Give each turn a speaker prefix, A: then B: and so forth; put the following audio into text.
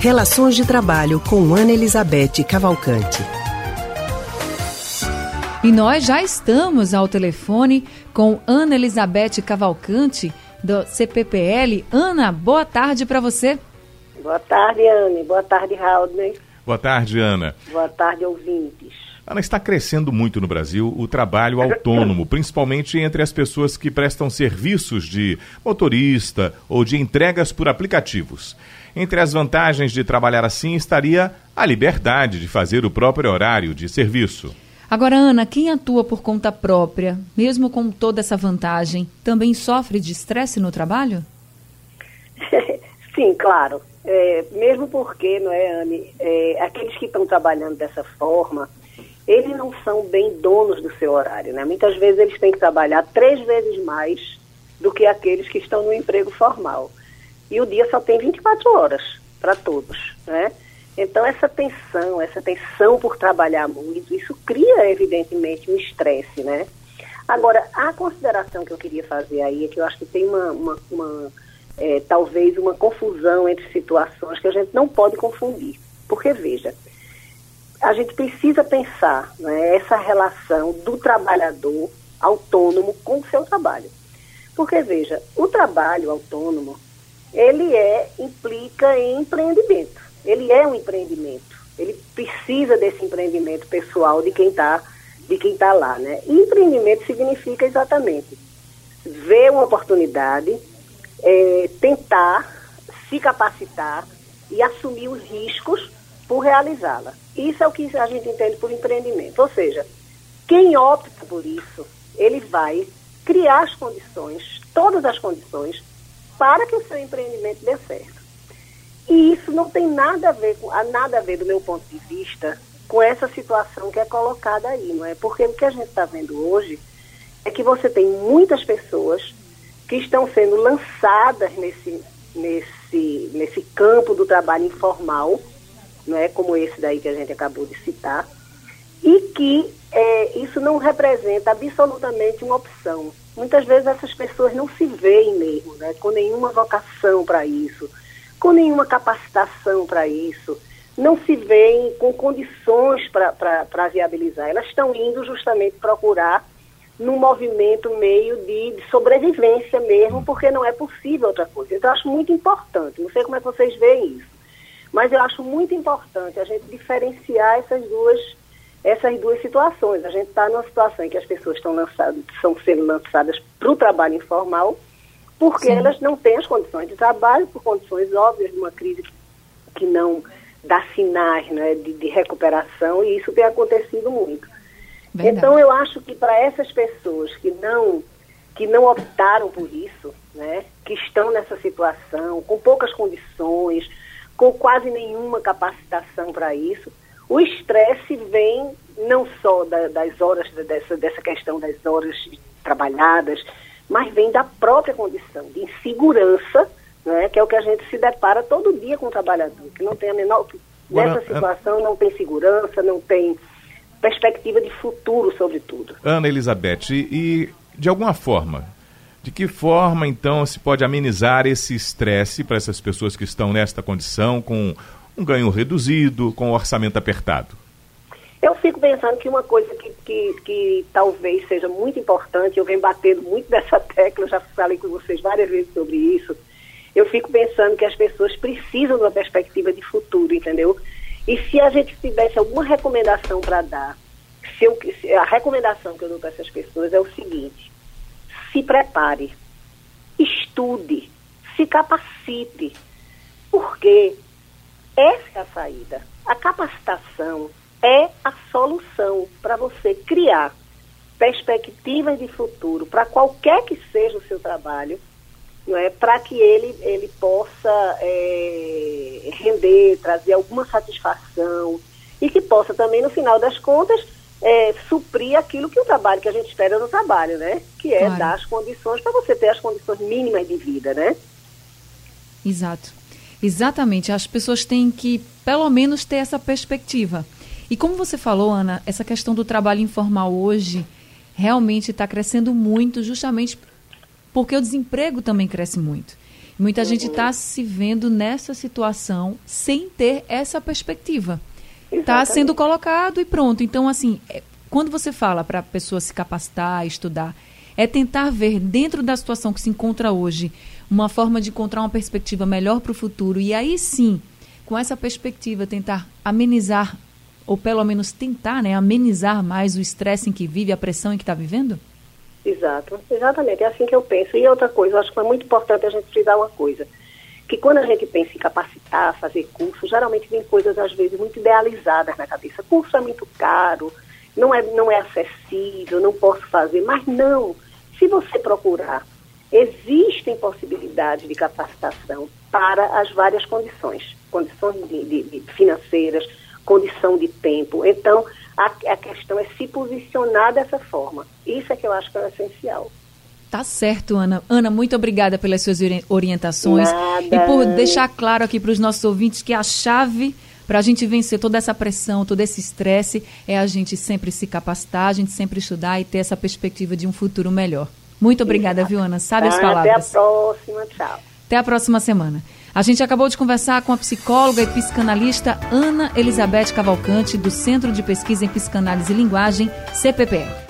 A: Relações de Trabalho com Ana Elizabeth Cavalcante.
B: E nós já estamos ao telefone com Ana Elizabeth Cavalcante, do CPPL. Ana, boa tarde para você.
C: Boa tarde, Anne. Boa tarde, Raul.
D: Boa tarde, Ana.
C: Boa tarde, ouvintes.
D: Ana, está crescendo muito no Brasil o trabalho autônomo, principalmente entre as pessoas que prestam serviços de motorista ou de entregas por aplicativos. Entre as vantagens de trabalhar assim estaria a liberdade de fazer o próprio horário de serviço.
B: Agora, Ana, quem atua por conta própria, mesmo com toda essa vantagem, também sofre de estresse no trabalho?
C: Sim, claro. É, mesmo porque, não é, Anne, é, aqueles que estão trabalhando dessa forma, eles não são bem donos do seu horário, né? Muitas vezes eles têm que trabalhar três vezes mais do que aqueles que estão no emprego formal. E o dia só tem 24 horas para todos, né? Então essa tensão, essa tensão por trabalhar muito, isso cria evidentemente um estresse, né? Agora, a consideração que eu queria fazer aí é que eu acho que tem uma, uma, uma é, talvez uma confusão entre situações que a gente não pode confundir. Porque, veja, a gente precisa pensar né, essa relação do trabalhador autônomo com o seu trabalho. Porque, veja, o trabalho autônomo, ele é, implica em empreendimento. Ele é um empreendimento. Ele precisa desse empreendimento pessoal de quem está de quem tá lá, né? E empreendimento significa exatamente ver uma oportunidade, é, tentar se capacitar e assumir os riscos por realizá-la. Isso é o que a gente entende por empreendimento. Ou seja, quem opta por isso, ele vai criar as condições, todas as condições, para que o seu empreendimento dê certo. E isso não tem nada a ver, com, nada a ver do meu ponto de vista, com essa situação que é colocada aí, não é? Porque o que a gente está vendo hoje é que você tem muitas pessoas que estão sendo lançadas nesse, nesse, nesse campo do trabalho informal, não é como esse daí que a gente acabou de citar, e que é, isso não representa absolutamente uma opção. Muitas vezes essas pessoas não se veem mesmo, né, com nenhuma vocação para isso, com nenhuma capacitação para isso, não se veem com condições para viabilizar. Elas estão indo justamente procurar num movimento meio de, de, sobrevivência mesmo, porque não é possível outra coisa. Então, eu acho muito importante, não sei como é que vocês veem isso, mas eu acho muito importante a gente diferenciar essas duas, essas duas situações. A gente está numa situação em que as pessoas estão lançadas, estão sendo lançadas para o trabalho informal, porque Sim. elas não têm as condições de trabalho, por condições óbvias de uma crise que não dá sinais né, de, de recuperação, e isso tem acontecido muito. Verdade. Então eu acho que para essas pessoas que não que não optaram por isso, né, que estão nessa situação, com poucas condições, com quase nenhuma capacitação para isso. O estresse vem não só da, das horas, dessa, dessa questão das horas trabalhadas, mas vem da própria condição de insegurança, né, que é o que a gente se depara todo dia com o trabalhador, que não tem a menor. Nessa situação não tem segurança, não tem perspectiva de futuro, sobretudo.
D: Ana Elizabeth, e, e de alguma forma, de que forma, então, se pode amenizar esse estresse para essas pessoas que estão nesta condição, com um ganho reduzido, com um orçamento apertado?
C: Eu fico pensando que uma coisa que, que, que talvez seja muito importante, eu venho batendo muito dessa tecla, já falei com vocês várias vezes sobre isso, eu fico pensando que as pessoas precisam de uma perspectiva de futuro, entendeu? E se a gente tivesse alguma recomendação para dar, se eu, se a recomendação que eu dou para essas pessoas é o seguinte: se prepare, estude, se capacite, porque essa é a saída. A capacitação é a solução para você criar perspectivas de futuro para qualquer que seja o seu trabalho, não é? para que ele, ele possa é, render, trazer alguma satisfação e que possa também, no final das contas, é, suprir aquilo que o trabalho que a gente espera no trabalho, né? Que é claro. dar as condições para você ter as condições mínimas de vida, né?
B: Exato. Exatamente. As pessoas têm que, pelo menos, ter essa perspectiva. E como você falou, Ana, essa questão do trabalho informal hoje realmente está crescendo muito, justamente porque o desemprego também cresce muito. Muita uhum. gente está se vendo nessa situação sem ter essa perspectiva. Está sendo colocado e pronto. Então, assim, é, quando você fala para a pessoa se capacitar, estudar, é tentar ver dentro da situação que se encontra hoje uma forma de encontrar uma perspectiva melhor para o futuro e aí sim, com essa perspectiva, tentar amenizar ou pelo menos tentar, né, amenizar mais o estresse em que vive, a pressão em que está vivendo?
C: Exato, exatamente, é assim que eu penso. E outra coisa, eu acho que é muito importante a gente frisar uma coisa, que quando a gente pensa em capacitar, fazer curso, geralmente vem coisas às vezes muito idealizadas na cabeça. Curso é muito caro, não é, não é acessível, não posso fazer, mas não. Se você procurar, existem possibilidades de capacitação para as várias condições, condições de, de, de financeiras, condição de tempo. Então, a, a, questão é se posicionar dessa forma. Isso é que eu acho que é essencial.
B: Tá certo, Ana. Ana, muito obrigada pelas suas orientações
C: Nada.
B: e por deixar claro aqui para os nossos ouvintes que a chave para a gente vencer toda essa pressão, todo esse estresse, é a gente sempre se capacitar, a gente sempre estudar e ter essa perspectiva de um futuro melhor. Muito obrigada, viu, Ana? Sabe as palavras.
C: Até a próxima, tchau.
B: Até a próxima semana. A gente acabou de conversar com a psicóloga e psicanalista Ana Elizabeth Cavalcante, do Centro de Pesquisa em Psicanálise e Linguagem, CPPE.